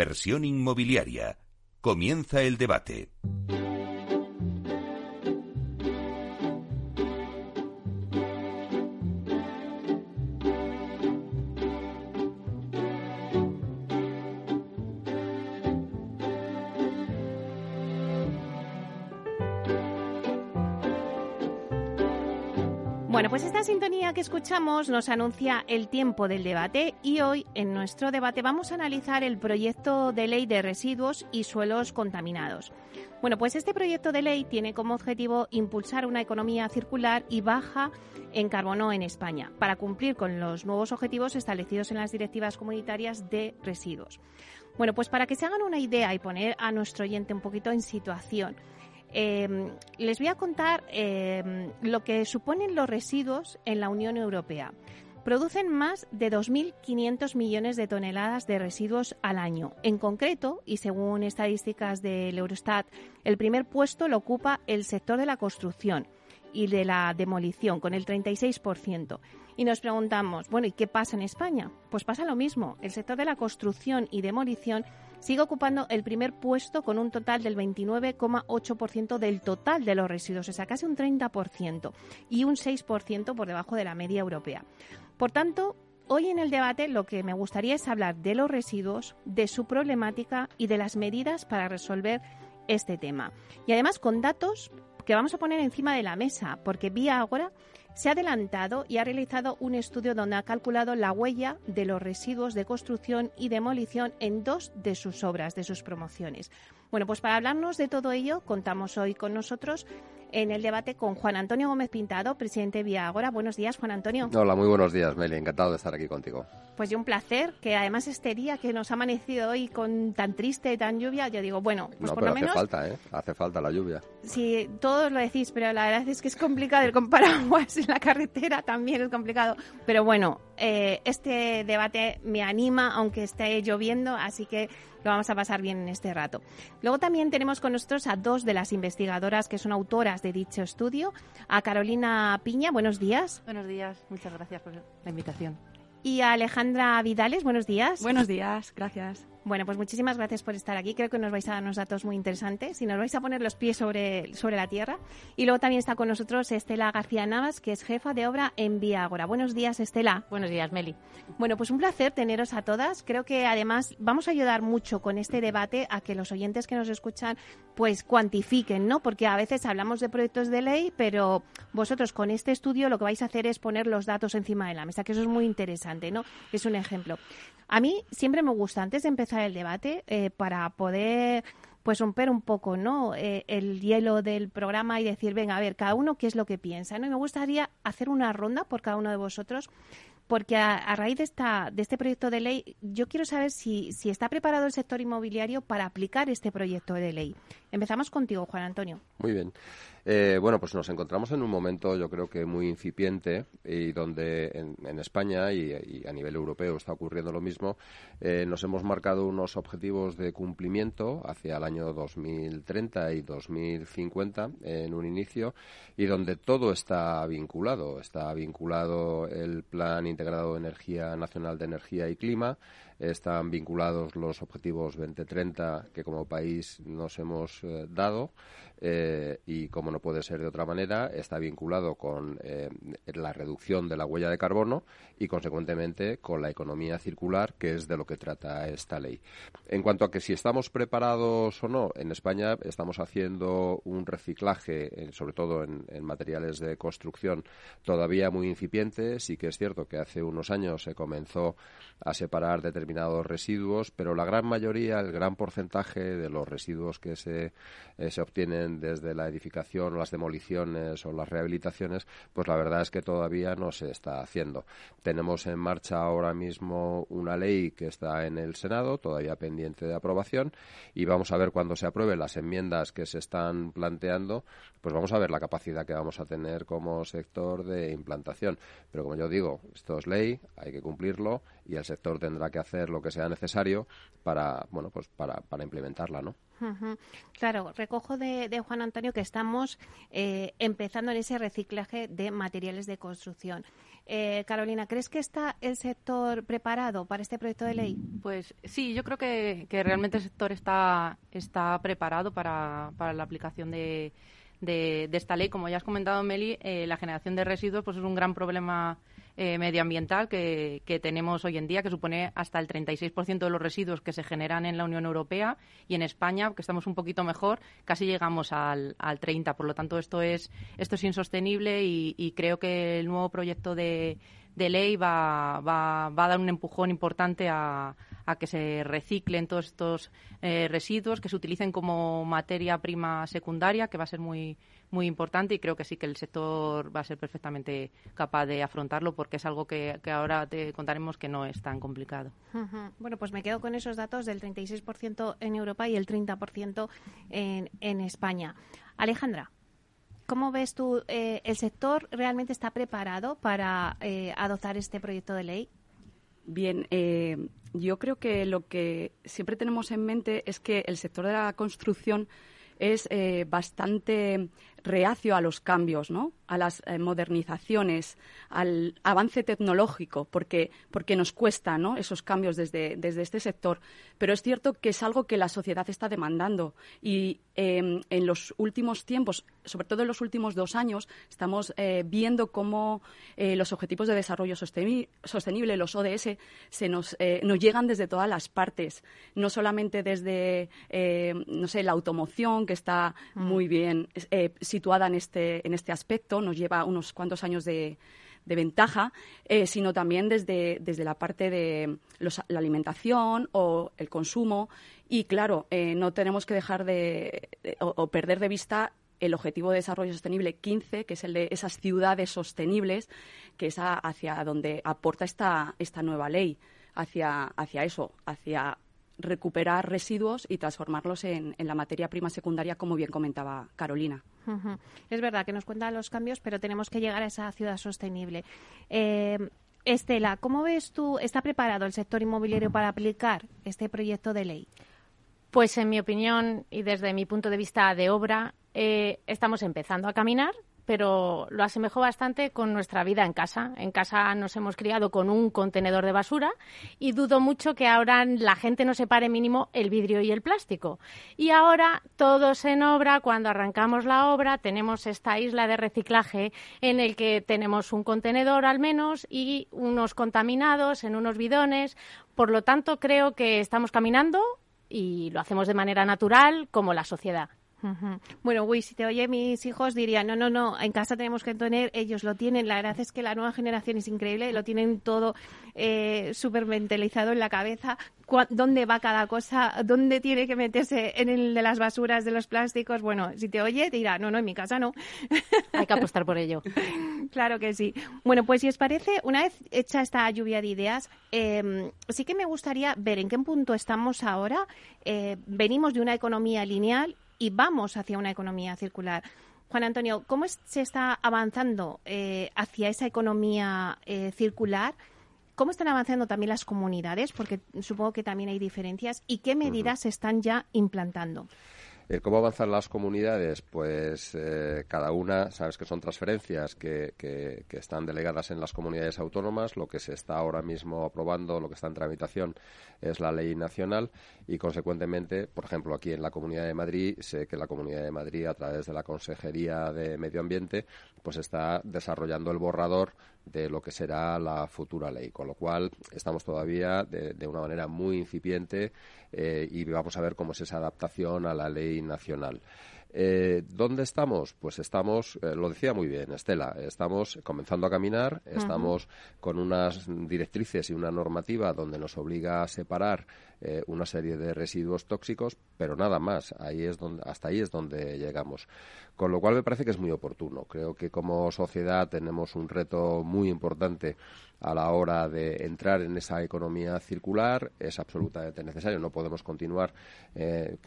Inversión inmobiliaria. Comienza el debate. Esta sintonía que escuchamos nos anuncia el tiempo del debate y hoy en nuestro debate vamos a analizar el proyecto de ley de residuos y suelos contaminados. Bueno, pues este proyecto de ley tiene como objetivo impulsar una economía circular y baja en carbono en España para cumplir con los nuevos objetivos establecidos en las directivas comunitarias de residuos. Bueno, pues para que se hagan una idea y poner a nuestro oyente un poquito en situación, eh, les voy a contar eh, lo que suponen los residuos en la Unión Europea. Producen más de 2.500 millones de toneladas de residuos al año. En concreto, y según estadísticas del Eurostat, el primer puesto lo ocupa el sector de la construcción y de la demolición, con el 36%. Y nos preguntamos, bueno, ¿y qué pasa en España? Pues pasa lo mismo. El sector de la construcción y demolición sigue ocupando el primer puesto con un total del 29,8% del total de los residuos, o sea, casi un 30% y un 6% por debajo de la media europea. Por tanto, hoy en el debate lo que me gustaría es hablar de los residuos, de su problemática y de las medidas para resolver este tema. Y además con datos que vamos a poner encima de la mesa, porque Vía Agora se ha adelantado y ha realizado un estudio donde ha calculado la huella de los residuos de construcción y demolición en dos de sus obras, de sus promociones. Bueno, pues para hablarnos de todo ello, contamos hoy con nosotros en el debate con Juan Antonio Gómez Pintado, presidente de Vía Agora. Buenos días, Juan Antonio. Hola, muy buenos días, Meli. Encantado de estar aquí contigo. Pues yo un placer, que además este día que nos ha amanecido hoy con tan triste, tan lluvia, yo digo, bueno, pues no, por pero lo menos... hace falta, ¿eh? Hace falta la lluvia. Sí, todos lo decís, pero la verdad es que es complicado el comparaguas en la carretera, también es complicado. Pero bueno, eh, este debate me anima, aunque esté lloviendo, así que lo vamos a pasar bien en este rato. Luego también tenemos con nosotros a dos de las investigadoras que son autoras de dicho estudio, a Carolina Piña, buenos días. Buenos días, muchas gracias por la invitación. Y a Alejandra Vidales, buenos días. Buenos días, gracias. Bueno, pues muchísimas gracias por estar aquí. Creo que nos vais a dar unos datos muy interesantes y nos vais a poner los pies sobre, sobre la tierra. Y luego también está con nosotros Estela García Navas, que es jefa de obra en Vía Agora. Buenos días, Estela. Buenos días, Meli. Bueno, pues un placer teneros a todas. Creo que además vamos a ayudar mucho con este debate a que los oyentes que nos escuchan pues cuantifiquen, ¿no? Porque a veces hablamos de proyectos de ley, pero vosotros con este estudio lo que vais a hacer es poner los datos encima de la mesa, que eso es muy interesante, ¿no? Es un ejemplo. A mí siempre me gusta, antes de empezar el debate, eh, para poder pues romper un poco no eh, el hielo del programa y decir venga a ver cada uno qué es lo que piensa no y me gustaría hacer una ronda por cada uno de vosotros porque a, raíz de, esta, de este proyecto de ley, yo quiero saber si, si está preparado el sector inmobiliario para aplicar este proyecto de ley. Empezamos contigo, Juan Antonio. Muy bien. Eh, bueno, pues nos encontramos en un momento, yo creo que muy incipiente y donde en, España y, y, a nivel europeo está ocurriendo lo mismo. Eh, nos hemos marcado unos objetivos de cumplimiento hacia el año 2030 y 2050 en un inicio y donde todo está vinculado. Está vinculado el Plan Integrado de Energía Nacional de Energía y Clima, están vinculados los objetivos 2030 que como país nos hemos eh, dado eh, y como no puede ser de otra manera está vinculado con eh, la reducción de la huella de carbono y consecuentemente con la economía circular que es de lo que trata esta ley. En cuanto a que si estamos preparados o no, en España estamos haciendo un reciclaje, eh, sobre todo en, en materiales de construcción, todavía muy incipiente. Sí que es cierto que hace unos años se comenzó a separar determinados residuos, pero la gran mayoría, el gran porcentaje de los residuos que se, se obtienen desde la edificación las demoliciones o las rehabilitaciones, pues la verdad es que todavía no se está haciendo. Tenemos en marcha ahora mismo una ley que está en el Senado, todavía pendiente de aprobación, y vamos a ver cuando se aprueben las enmiendas que se están planteando, pues vamos a ver la capacidad que vamos a tener como sector de implantación. Pero como yo digo, esto es ley, hay que cumplirlo y el sector tendrá que hacer lo que sea necesario para, bueno, pues para, para implementarla, ¿no? Claro, recojo de, Juan Antonio que estamos eh, empezando en ese reciclaje de materiales de construcción. Eh, Carolina, ¿crees que está el sector preparado para este proyecto de ley? Pues sí, yo creo que, realmente el sector está, está preparado para, para la aplicación de, de, esta ley. Como ya has comentado, Meli, eh, la generación de residuos pues es un gran problema eh, medioambiental que, tenemos hoy en día, que supone hasta el 36% de los residuos que se generan en la Unión Europea y en España, que estamos un poquito mejor, casi llegamos al, al 30%. Por lo tanto, esto es, esto es insostenible y, creo que el nuevo proyecto de, ley va, va, va, a dar un empujón importante a, a que se reciclen todos estos eh, residuos, que se utilicen como materia prima secundaria, que va a ser muy muy importante y creo que sí que el sector va a ser perfectamente capaz de afrontarlo porque es algo que, ahora te contaremos que no es tan complicado. Bueno, pues me quedo con esos datos del 36% en Europa y el 30% en, en España. Alejandra. ¿Cómo ves tú, eh, el sector realmente está preparado para eh, adoptar este proyecto de ley? Bien, eh, yo creo que lo que siempre tenemos en mente es que el sector de la construcción es eh, bastante reacio a los cambios, ¿no? a las eh, modernizaciones, al avance tecnológico, porque, porque nos cuesta ¿no? esos cambios desde, desde este sector. Pero es cierto que es algo que la sociedad está demandando y em, en los últimos tiempos, sobre todo en los últimos dos años, estamos eh, viendo cómo eh, los Objetivos de Desarrollo Sostenible, los ODS, se nos, nos llegan desde todas las partes, no solamente desde, no sé, la automoción, que está mm. muy bien situada en este, en este aspecto, nos lleva unos cuantos años de, ventaja, eh, sino también desde, desde la parte de la alimentación o el consumo. Y claro, eh, no tenemos que dejar de, o, perder de vista el Objetivo de Desarrollo Sostenible 15, que es el de esas ciudades sostenibles, que es hacia donde aporta esta, esta nueva ley, hacia, hacia eso, hacia recuperar residuos y transformarlos en, la materia prima secundaria, como bien comentaba Carolina. Es verdad que nos cuentan los cambios, pero tenemos que llegar a esa ciudad sostenible. Eh, Estela, ¿cómo ves tú, está preparado el sector inmobiliario para aplicar este proyecto de ley? Pues en mi opinión y desde mi punto de vista de obra, eh, estamos empezando a caminar, pero lo asemejo bastante con nuestra vida en casa. En casa nos hemos criado con un contenedor de basura y dudo mucho que ahora la gente no separe mínimo el vidrio y el plástico. Y ahora todos en obra, cuando arrancamos la obra, tenemos esta isla de reciclaje en el que tenemos un contenedor al menos y unos contaminados en unos bidones. Por lo tanto, creo que estamos caminando y lo hacemos de manera natural como la sociedad. Bueno, si te oye mis hijos dirían, no, no, no, en casa tenemos que tener, ellos lo tienen, la verdad es que la nueva generación es increíble, lo tienen todo eh, súper mentalizado en la cabeza, dónde va cada cosa, dónde tiene que meterse en el de las basuras, de los plásticos, bueno, si te oye dirá, no, no, en mi casa no. Hay que apostar por ello. claro que sí. Bueno, pues si os parece, una vez hecha esta lluvia de ideas, em, sí que me gustaría ver en qué punto estamos ahora. Eh, venimos de una economía lineal y vamos hacia una economía circular. Juan Antonio, ¿cómo se está avanzando eh, hacia esa economía eh, circular? ¿Cómo están avanzando también las comunidades? Porque supongo que también hay diferencias. ¿Y qué medidas se están ya implantando? ¿Cómo avanzan las comunidades? Pues eh, cada una, sabes que son transferencias que, que, están delegadas en las comunidades autónomas. Lo que se está ahora mismo aprobando, lo que está en tramitación, es la ley nacional y, consecuentemente, por ejemplo, aquí en la Comunidad de Madrid, sé que la Comunidad de Madrid, a través de la Consejería de Medio Ambiente, pues está desarrollando el borrador de lo que será la futura ley, con lo cual estamos todavía de, una manera muy incipiente eh, y vamos a ver cómo es esa adaptación a la ley nacional. Eh, ¿Dónde estamos? Pues estamos, eh, lo decía muy bien Estela, estamos comenzando a caminar, estamos con unas directrices y una normativa donde nos obliga a separar eh, una serie de residuos tóxicos, pero nada más. Ahí es donde, hasta ahí es donde llegamos. Con lo cual me parece que es muy oportuno. Creo que como sociedad tenemos un reto muy importante a la hora de entrar en esa economía circular. Es absolutamente necesario. No podemos continuar eh,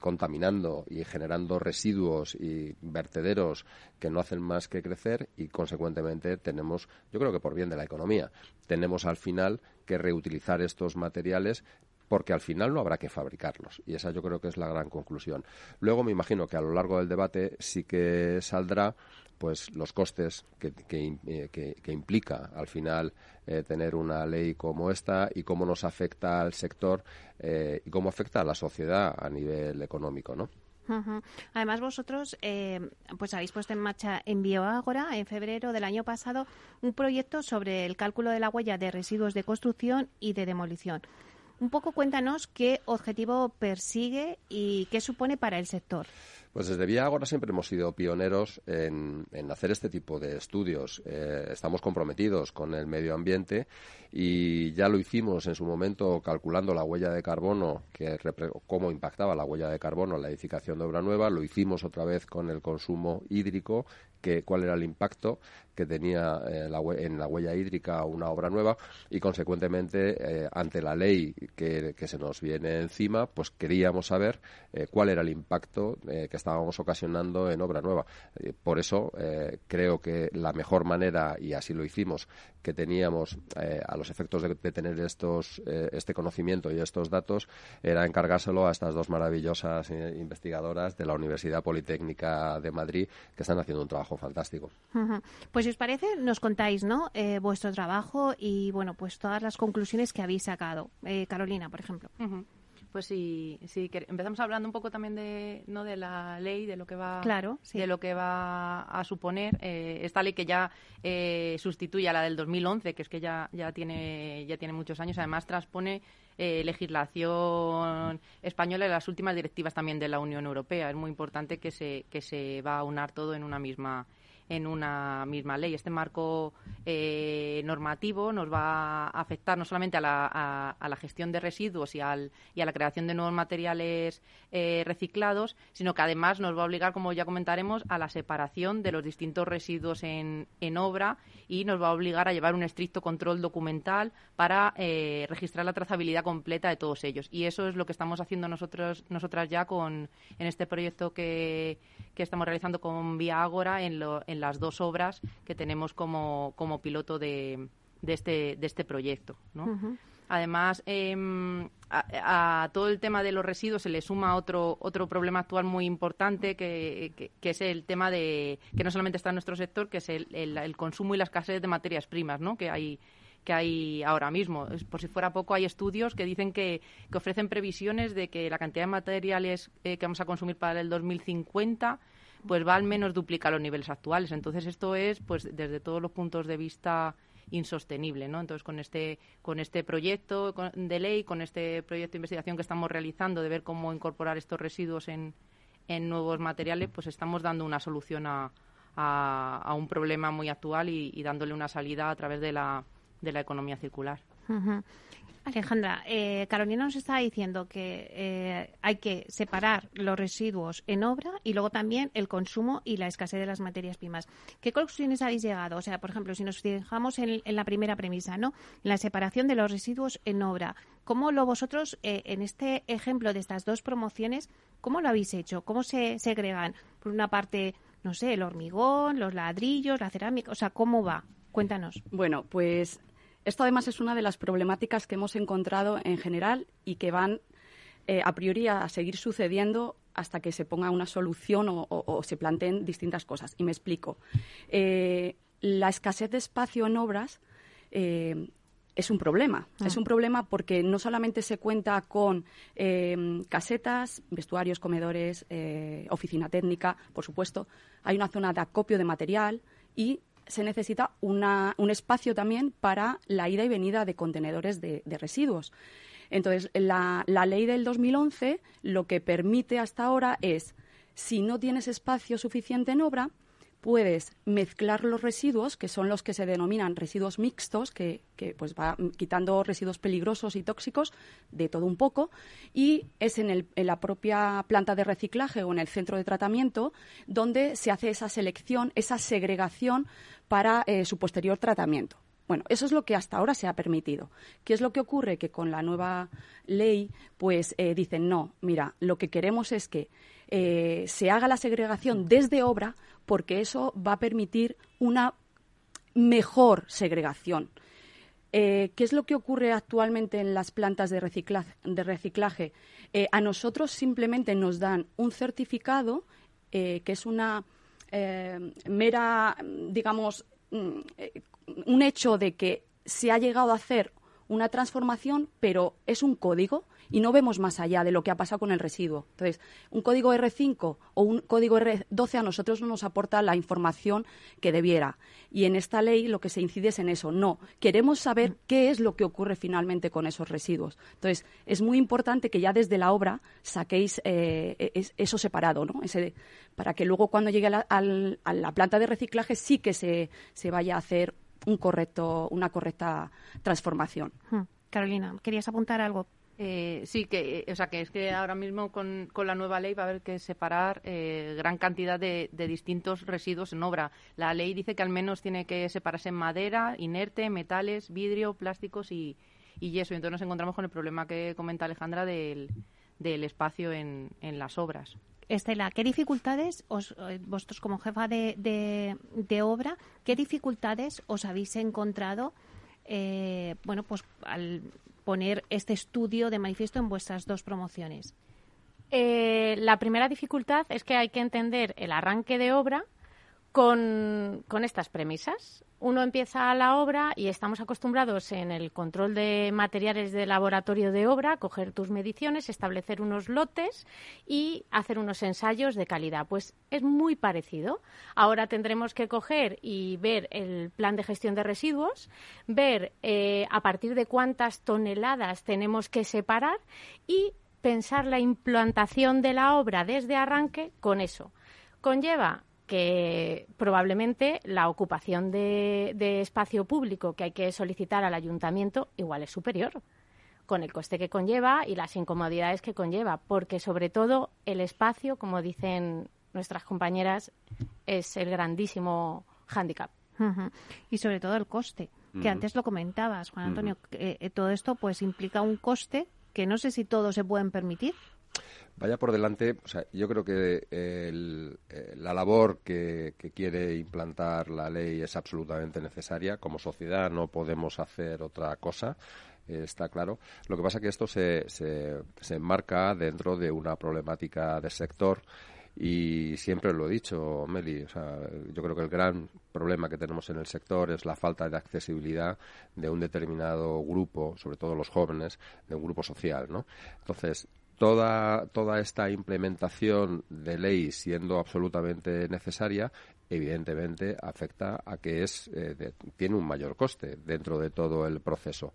contaminando y generando residuos y vertederos que no hacen más que crecer y, consecuentemente, tenemos, yo creo que por bien de la economía, tenemos al final que reutilizar estos materiales porque al final no habrá que fabricarlos. Y esa yo creo que es la gran conclusión. Luego me imagino que a lo largo del debate sí que saldrá pues los costes que, que, eh, implica al final eh, tener una ley como esta y cómo nos afecta al sector eh, y cómo afecta a la sociedad a nivel económico, ¿no? Además, vosotros pues habéis puesto en marcha en Bioágora, en febrero del año pasado, un proyecto sobre el cálculo de la huella de residuos de construcción y de demolición. Un poco cuéntanos qué objetivo persigue y qué supone para el sector. Pues desde Vía siempre hemos sido pioneros en, hacer este tipo de estudios. Eh, estamos comprometidos con el medio ambiente y ya lo hicimos en su momento calculando la huella de carbono, que cómo impactaba la huella de carbono en la edificación de obra nueva. Lo hicimos otra vez con el consumo hídrico, que, cuál era el impacto que tenía eh, en la huella hídrica una obra nueva y, consecuentemente, eh, ante la ley que, se nos viene encima, pues queríamos saber cuál era el impacto que estábamos ocasionando en obra nueva. por eso creo que la mejor manera, y así lo hicimos, que teníamos a los efectos de, tener estos, este conocimiento y estos datos era encargárselo a estas dos maravillosas investigadoras de la Universidad Politécnica de Madrid que están haciendo un trabajo fantástico. Pues pues si os parece, nos contáis, ¿no? Eh, vuestro trabajo y, bueno, pues todas las conclusiones que habéis sacado. Eh, Carolina, por ejemplo. Pues sí, sí que empezamos hablando un poco también de, ¿no? de la ley, de lo que va, claro, de lo que va a suponer eh, esta ley que ya sustituye a la del 2011, que es que ya ya tiene ya tiene muchos años. Además transpone legislación española y las últimas directivas también de la Unión Europea. Es muy importante que se que se va a unar todo en una misma en una misma ley. Este marco eh, normativo nos va a afectar no solamente a la, a, la gestión de residuos y, al, y, a la creación de nuevos materiales eh, reciclados, sino que además nos va a obligar, como ya comentaremos, a la separación de los distintos residuos en, en obra y nos va a obligar a llevar un estricto control documental para eh, registrar la trazabilidad completa de todos ellos. Y eso es lo que estamos haciendo nosotros, nosotras ya con, en este proyecto que, que estamos realizando con Vía Ágora en, en las dos obras que tenemos como, como piloto de, de, este, de este proyecto. ¿no? Además, em, a, todo el tema de los residuos se le suma otro, otro problema actual muy importante, que, que, es el tema de que no solamente está en nuestro sector, que es el, el, consumo y la escasez de materias primas, ¿no? que hay que hay ahora mismo. Por si fuera poco, hay estudios que dicen que, que ofrecen previsiones de que la cantidad de materiales eh, que vamos a consumir para el 2050 pues va al menos duplicar los niveles actuales. Entonces esto es, pues desde todos los puntos de vista insostenible, ¿no? Entonces con este con este proyecto de ley, con este proyecto de investigación que estamos realizando de ver cómo incorporar estos residuos en, en nuevos materiales, pues estamos dando una solución a, a, un problema muy actual y, dándole una salida a través de la, de la economía circular. Alejandra, eh, Carolina nos estaba diciendo que eh, hay que separar los residuos en obra y luego también el consumo y la escasez de las materias primas. ¿Qué conclusiones habéis llegado? O sea, por ejemplo, si nos fijamos en, la primera premisa, ¿no? La separación de los residuos en obra. ¿Cómo lo vosotros, eh, en este ejemplo de estas dos promociones, cómo lo habéis hecho? ¿Cómo se segregan? Por una parte, no sé, el hormigón, los ladrillos, la cerámica, o sea, ¿cómo va? Cuéntanos. Bueno, pues esto además es una de las problemáticas que hemos encontrado en general y que van eh, a priori a seguir sucediendo hasta que se ponga una solución o, se planteen distintas cosas. Y me explico. Eh, la escasez de espacio en obras eh, es un problema. Ah. Es un problema porque no solamente se cuenta con casetas, vestuarios, comedores, oficina técnica, por supuesto, hay una zona de acopio de material y se necesita un espacio también para la ida y venida de contenedores de, residuos. Entonces, la, la, ley del 2011 lo que permite hasta ahora es, si no tienes espacio suficiente en obra, puedes mezclar los residuos, que son los que se denominan residuos mixtos, que, pues va quitando residuos peligrosos y tóxicos de todo un poco, y es en, el, en, la propia planta de reciclaje o en el centro de tratamiento donde se hace esa selección, esa segregación para eh, su posterior tratamiento. Bueno, eso es lo que hasta ahora se ha permitido. ¿Qué es lo que ocurre? Que con la nueva ley, pues eh, dicen, no, mira, lo que queremos es que eh, se haga la segregación desde obra porque eso va a permitir una mejor segregación. Eh, ¿Qué es lo que ocurre actualmente en las plantas de? De reciclaje? Eh, a nosotros simplemente nos dan un certificado que es una mera, digamos, mm, un hecho de que se ha llegado a hacer una transformación, pero es un código y no vemos más allá de lo que ha pasado con el residuo. Entonces, un código R5 o un código R12 a nosotros no nos aporta la información que debiera. Y en esta ley lo que se incide es en eso. No, queremos saber qué es lo que ocurre finalmente con esos residuos. Entonces, es muy importante que ya desde la obra saquéis eh, eso separado, ¿no? Ese, para que luego cuando llegue a la, planta de reciclaje sí que se, se vaya a hacer un correcto, una correcta transformación. Hmm. Carolina, ¿querías apuntar algo? Eh, sí, que, o sea, que es que ahora mismo con, con la nueva ley va a haber que separar eh, gran cantidad de, distintos residuos en obra. La ley dice que al menos tiene que separarse en madera, inerte, metales, vidrio, plásticos y, y yeso. Y entonces nos encontramos con el problema que comenta Alejandra del, del espacio en, en las obras. Estela, ¿qué dificultades, os, eh, vosotros como jefa de, obra, qué dificultades os habéis encontrado, eh, bueno, pues al poner este estudio de manifiesto en vuestras dos promociones? Eh, la primera dificultad es que hay que entender el arranque de obra con, con estas premisas uno empieza la obra y estamos acostumbrados en el control de materiales de laboratorio de obra, coger tus mediciones, establecer unos lotes y hacer unos ensayos de calidad. Pues es muy parecido. Ahora tendremos que coger y ver el plan de gestión de residuos, ver eh, a partir de cuántas toneladas tenemos que separar y pensar la implantación de la obra desde arranque con eso. Conlleva que probablemente la ocupación de, espacio público que hay que solicitar al ayuntamiento igual es superior con el coste que conlleva y las incomodidades que conlleva, porque sobre todo el espacio, como dicen nuestras compañeras, es el grandísimo hándicap. Y sobre todo el coste, que antes lo comentabas, Juan Antonio, eh, todo esto pues implica un coste que no sé si todos se pueden permitir. Vaya por delante, o sea, yo creo que eh, la labor que, quiere implantar la ley es absolutamente necesaria. Como sociedad no podemos hacer otra cosa, eh, está claro. Lo que pasa es que esto se, se, se enmarca dentro de una problemática de sector y siempre lo he dicho, Meli, o sea, yo creo que el gran problema que tenemos en el sector es la falta de accesibilidad de un determinado grupo, sobre todo los jóvenes, de un grupo social, ¿no? Entonces, toda, toda esta implementación de ley siendo absolutamente necesaria, evidentemente afecta a que es, eh, tiene un mayor coste dentro de todo el proceso.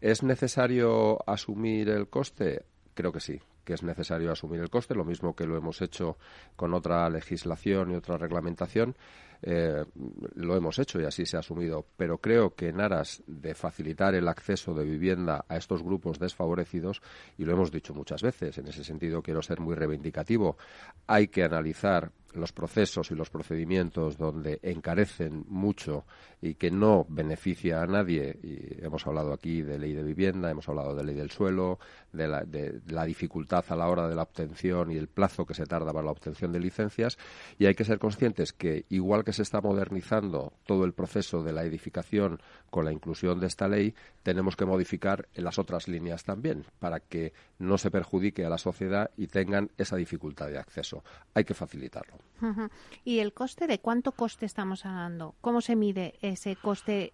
¿Es necesario asumir el coste? Creo que sí que es necesario asumir el coste, lo mismo que lo hemos hecho con otra legislación y otra reglamentación, eh, lo hemos hecho y así se ha asumido. Pero creo que en aras de facilitar el acceso de vivienda a estos grupos desfavorecidos, y lo hemos dicho muchas veces, en ese sentido quiero ser muy reivindicativo, hay que analizar los procesos y los procedimientos donde encarecen mucho y que no beneficia a nadie, y hemos hablado aquí de ley de vivienda, hemos hablado de ley del suelo, de la, dificultad a la hora de la obtención y el plazo que se tarda para la obtención de licencias, y hay que ser conscientes que, igual que se está modernizando todo el proceso de la edificación con la inclusión de esta ley, tenemos que modificar las otras líneas también, para que no se perjudique a la sociedad y tengan esa dificultad de acceso. Hay que facilitarlo. ¿Y el coste de cuánto coste estamos hablando? ¿Cómo se mide ese coste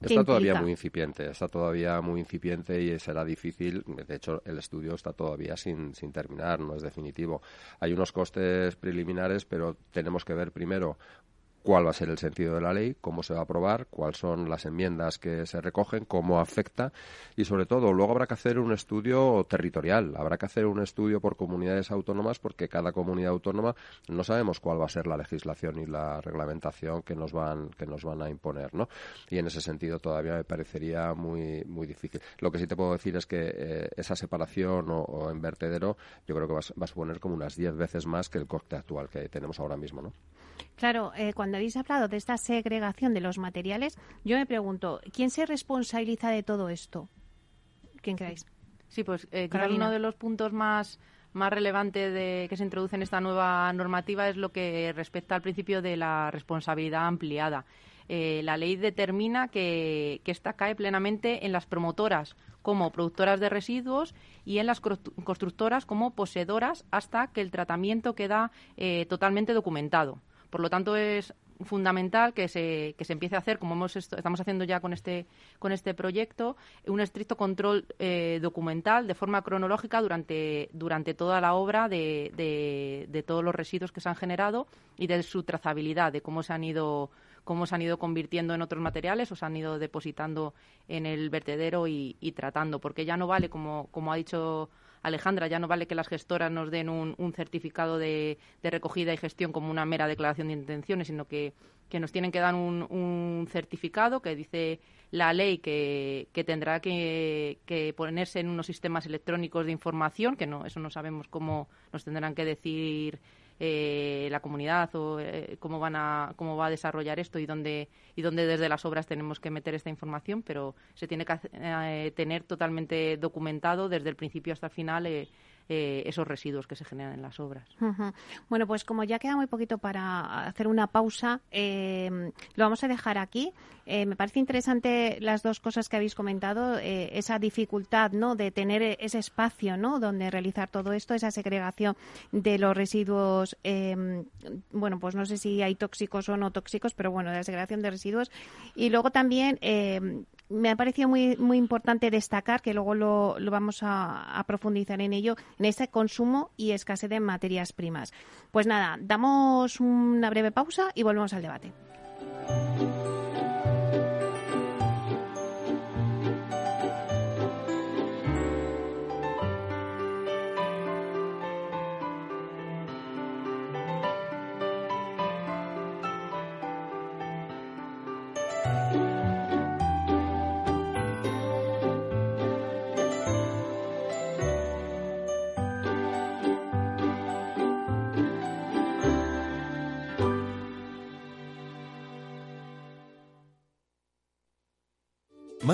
Está todavía muy incipiente, está todavía muy incipiente y será difícil. De hecho, el estudio está todavía sin, sin terminar, no es definitivo. Hay unos costes preliminares, pero tenemos que ver primero cuál va a ser el sentido de la ley, cómo se va a aprobar, cuáles son las enmiendas que se recogen, cómo afecta y sobre todo luego habrá que hacer un estudio territorial, habrá que hacer un estudio por comunidades autónomas porque cada comunidad autónoma no sabemos cuál va a ser la legislación y la reglamentación que nos van que nos van a imponer, ¿no? Y en ese sentido todavía me parecería muy muy difícil. Lo que sí te puedo decir es que eh, esa separación o, en vertedero yo creo que va, va a suponer como unas 10 veces más que el coste actual que tenemos ahora mismo, ¿no? Claro, eh, cuando habéis hablado de esta segregación de los materiales, yo me pregunto, ¿quién se responsabiliza de todo esto? ¿Quién creéis? Sí, pues eh, uno de los puntos más más relevantes de, que se introduce en esta nueva normativa es lo que respecta al principio de la responsabilidad ampliada. eh, la ley determina que, que esta cae plenamente en las promotoras como productoras de residuos y en las constructoras como poseedoras hasta que el tratamiento queda eh, totalmente documentado. Por lo tanto, es fundamental que se, que se empiece a hacer, como hemos estamos haciendo ya con este, con este proyecto, un estricto control eh, documental de forma cronológica durante, durante toda la obra de, de, de, todos los residuos que se han generado y de su trazabilidad, de cómo se han ido cómo se han ido convirtiendo en otros materiales o se han ido depositando en el vertedero y, y tratando, porque ya no vale, como, como ha dicho Alejandra, ya no vale que las gestoras nos den un, certificado de, recogida y gestión como una mera declaración de intenciones, sino que, nos tienen que dar un, certificado que dice la ley que, tendrá que, ponerse en unos sistemas electrónicos de información, que no, eso no sabemos cómo nos tendrán que decir eh, la comunidad o eh, cómo van a cómo va a desarrollar esto y dónde y dónde desde las obras tenemos que meter esta información pero se tiene que eh, tener totalmente documentado desde el principio hasta el final eh, esos residuos que se generan en las obras. Bueno, pues como ya queda muy poquito para hacer una pausa, eh, lo vamos a dejar aquí. Eh, me parece interesante las dos cosas que habéis comentado, esa dificultad ¿no? de tener ese espacio ¿no? donde realizar todo esto, esa segregación de los residuos, bueno, pues no sé si hay tóxicos o no tóxicos, pero bueno, de la segregación de residuos. Y luego también me ha parecido muy, muy importante destacar, que luego lo, lo vamos a, a, profundizar en ello, en ese consumo y escasez de materias primas. Pues nada, damos una breve pausa y volvemos al debate.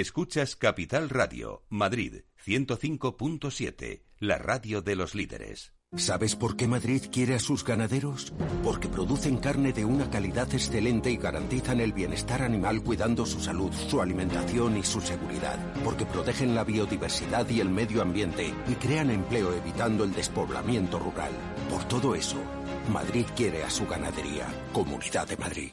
Escuchas Capital Radio, Madrid 105.7, la radio de los líderes. ¿Sabes por qué Madrid quiere a sus ganaderos? Porque producen carne de una calidad excelente y garantizan el bienestar animal cuidando su salud, su alimentación y su seguridad. Porque protegen la biodiversidad y el medio ambiente y crean empleo evitando el despoblamiento rural. Por todo eso, Madrid quiere a su ganadería. Comunidad de Madrid.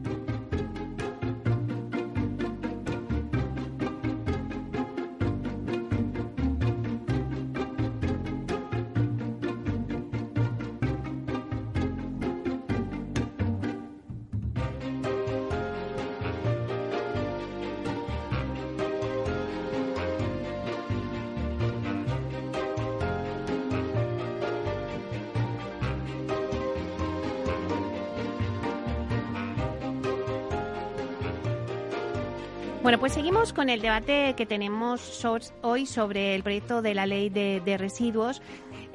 Con el debate que tenemos hoy sobre el proyecto de la ley de, residuos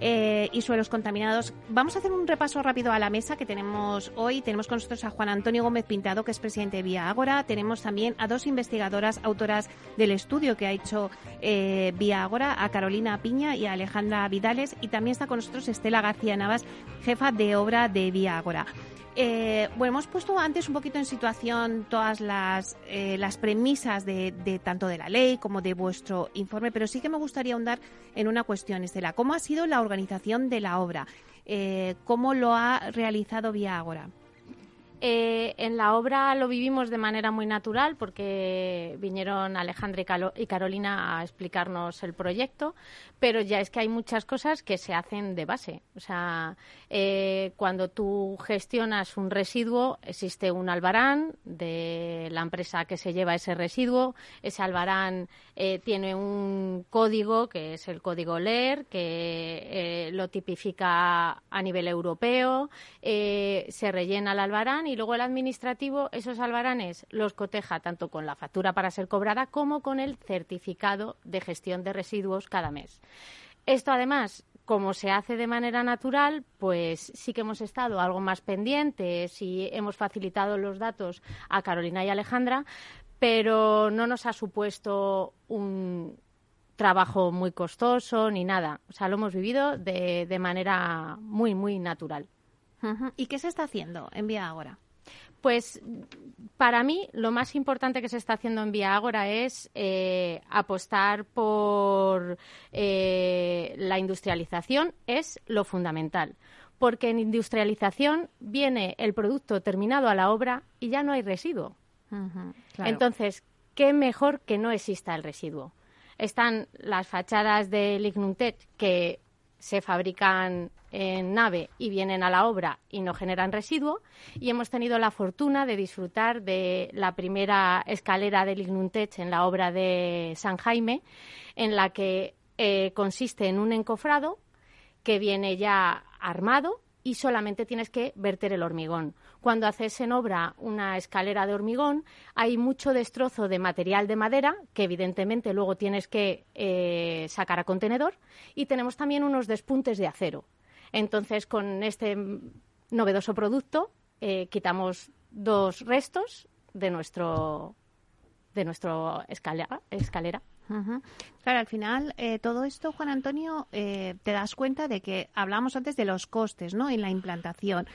eh, y suelos contaminados. Vamos a hacer un repaso rápido a la mesa que tenemos hoy. Tenemos con nosotros a Juan Antonio Gómez Pintado, que es presidente de Vía Ágora. Tenemos también a dos investigadoras, autoras del estudio que ha hecho eh, Vía Ágora, a Carolina Piña y a Alejandra Vidales. Y también está con nosotros Estela García Navas, jefa de obra de Vía Ágora. Eh, bueno, hemos puesto antes un poquito en situación todas las, eh, las premisas de, tanto de la ley como de vuestro informe, pero sí que me gustaría ahondar en una cuestión, Estela. ¿Cómo ha sido la organización de la obra? Eh, ¿Cómo lo ha realizado Vía Agora? Eh, en la obra lo vivimos de manera muy natural porque vinieron Alejandra y Carolina a explicarnos el proyecto, pero ya es que hay muchas cosas que se hacen de base. O sea, eh, cuando tú gestionas un residuo, existe un albarán de la empresa que se lleva ese residuo. Ese albarán eh, tiene un código que es el código LER, que lo tipifica a nivel europeo. se rellena el albarán y luego el administrativo esos albaranes los coteja tanto con la factura para ser cobrada como con el certificado de gestión de residuos cada mes. Esto además como se hace de manera natural, pues sí que hemos estado algo más pendientes y hemos facilitado los datos a Carolina y Alejandra, pero no nos ha supuesto un trabajo muy costoso ni nada. O sea, lo hemos vivido de, de manera muy, muy natural. ¿Y qué se está haciendo en Vía Agora? Pues para mí lo más importante que se está haciendo en Vía Agora es eh, apostar por eh, la industrialización, es lo fundamental. Porque en industrialización viene el producto terminado a la obra y ya no hay residuo. Entonces, ¿qué mejor que no exista el residuo? Están las fachadas de Lignuntet que se fabrican en nave y vienen a la obra y no generan residuo. Y hemos tenido la fortuna de disfrutar de la primera escalera del Ignuntech en la obra de San Jaime, en la que eh, consiste en un encofrado que viene ya armado y solamente tienes que verter el hormigón. Cuando haces en obra una escalera de hormigón, hay mucho destrozo de material de madera que evidentemente luego tienes que eh, sacar a contenedor y tenemos también unos despuntes de acero. Entonces, con este novedoso producto eh, quitamos dos restos de nuestro de nuestro escalera. escalera. Claro, al final eh, todo esto, Juan Antonio, eh, te das cuenta de que hablamos antes de los costes, ¿no? En la implantación.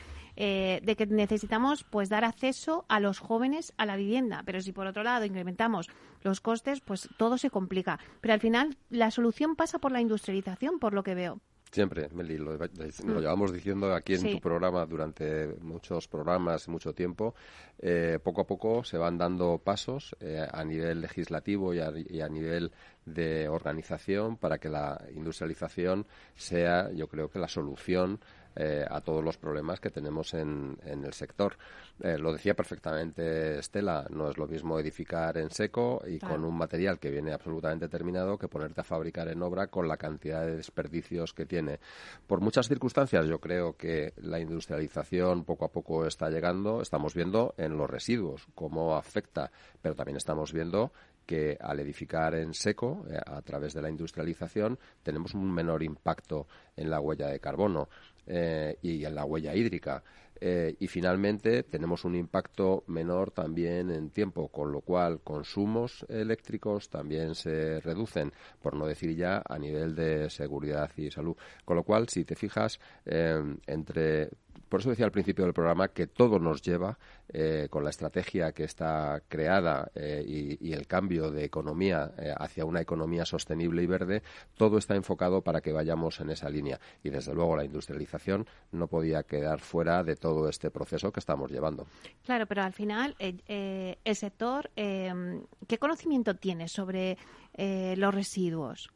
Eh, de que necesitamos pues dar acceso a los jóvenes a la vivienda, pero si por otro lado incrementamos los costes, pues todo se complica. Pero al final la solución pasa por la industrialización, por lo que veo. Siempre, Meli, lo, mm. llevamos diciendo aquí en tu programa durante muchos programas, y mucho tiempo. Eh, poco a poco se van dando pasos eh, a nivel legislativo y a, nivel de organización para que la industrialización sea, yo creo que la solución eh, a todos los problemas que tenemos en, en el sector. Eh, lo decía perfectamente Estela, no es lo mismo edificar en seco y con un material que viene absolutamente terminado que ponerte a fabricar en obra con la cantidad de desperdicios que tiene. Por muchas circunstancias yo creo que la industrialización poco a poco está llegando, estamos viendo en los residuos cómo afecta, pero también estamos viendo que al edificar en seco, eh, a través de la industrialización, tenemos un menor impacto en la huella de carbono. Eh, y en la huella hídrica. Eh, y finalmente tenemos un impacto menor también en tiempo, con lo cual consumos eléctricos también se reducen, por no decir ya a nivel de seguridad y salud. Con lo cual, si te fijas, eh, entre Por eso decía al principio del programa que todo nos lleva, eh, con la estrategia que está creada eh, y, el cambio de economía eh, hacia una economía sostenible y verde, todo está enfocado para que vayamos en esa línea. Y desde luego la industrialización no podía quedar fuera de todo este proceso que estamos llevando. Claro, pero al final el sector, ¿qué conocimiento tiene sobre los residuos?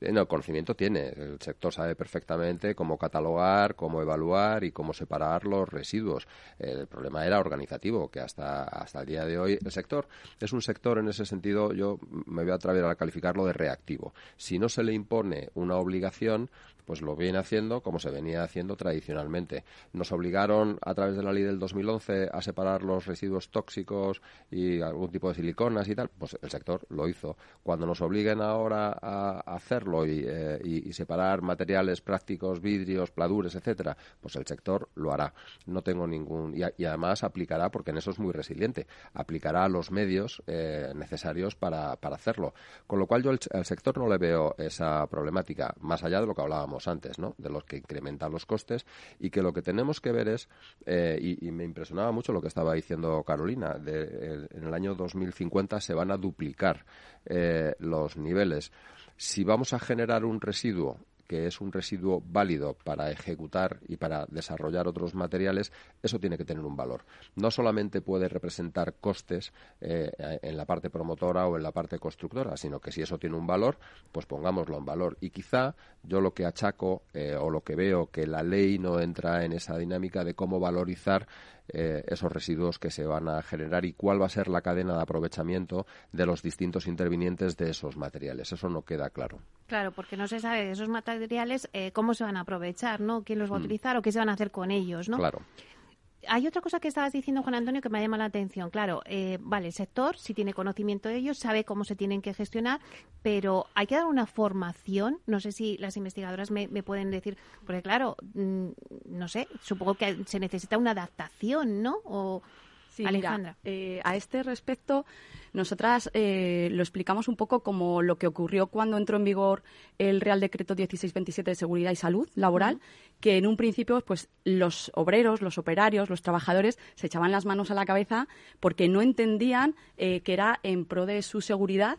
Eh, no, conocimiento tiene. El sector sabe perfectamente cómo catalogar, cómo evaluar y cómo separar los residuos. El problema era organizativo, que hasta, hasta el día de hoy el sector es un sector en ese sentido, yo me voy a atrever a calificarlo de reactivo. Si no se le impone una obligación, pues lo viene haciendo como se venía haciendo tradicionalmente. Nos obligaron a través de la ley del 2011 a separar los residuos tóxicos y algún tipo de siliconas y tal, pues el sector lo hizo. Cuando nos obliguen ahora a hacerlo, eh, y, separar materiales prácticos, vidrios, pladures, etcétera, pues el sector lo hará. No tengo ningún y, además aplicará porque en eso es muy resiliente. Aplicará los medios eh, necesarios para, hacerlo. Con lo cual yo al, sector no le veo esa problemática más allá de lo que hablábamos antes, ¿no? De los que incrementan los costes y que lo que tenemos que ver es eh, y, me impresionaba mucho lo que estaba diciendo Carolina. De, en el año 2050 se van a duplicar los niveles si vamos a generar un residuo que es un residuo válido para ejecutar y para desarrollar otros materiales, eso tiene que tener un valor. No solamente puede representar costes eh, en la parte promotora o en la parte constructora, sino que si eso tiene un valor, pues pongámoslo en valor. Y quizá yo lo que achaco eh, o lo que veo que la ley no entra en esa dinámica de cómo valorizar eh, esos residuos que se van a generar y cuál va a ser la cadena de aprovechamiento de los distintos intervinientes de esos materiales. Eso no queda claro. Claro, porque no se sabe de esos materiales eh, cómo se van a aprovechar, ¿no? ¿Quién los va a mm. utilizar o qué se van a hacer con ellos, ¿no? Claro hay otra cosa que estabas diciendo, Juan Antonio, que me llama la atención. Claro, eh, vale, el sector, si tiene conocimiento de ellos, sabe cómo se tienen que gestionar, pero hay que dar una formación. No sé si las investigadoras me, me pueden decir, porque claro, mm, no sé, supongo que se necesita una adaptación, ¿no? O, Alejandra. Eh, a este respecto, nosotras eh, lo explicamos un poco como lo que ocurrió cuando entró en vigor el Real Decreto 1627 de Seguridad y Salud Laboral, que en un principio pues los obreros, los operarios, los trabajadores se echaban las manos a la cabeza porque no entendían eh, que era en pro de su seguridad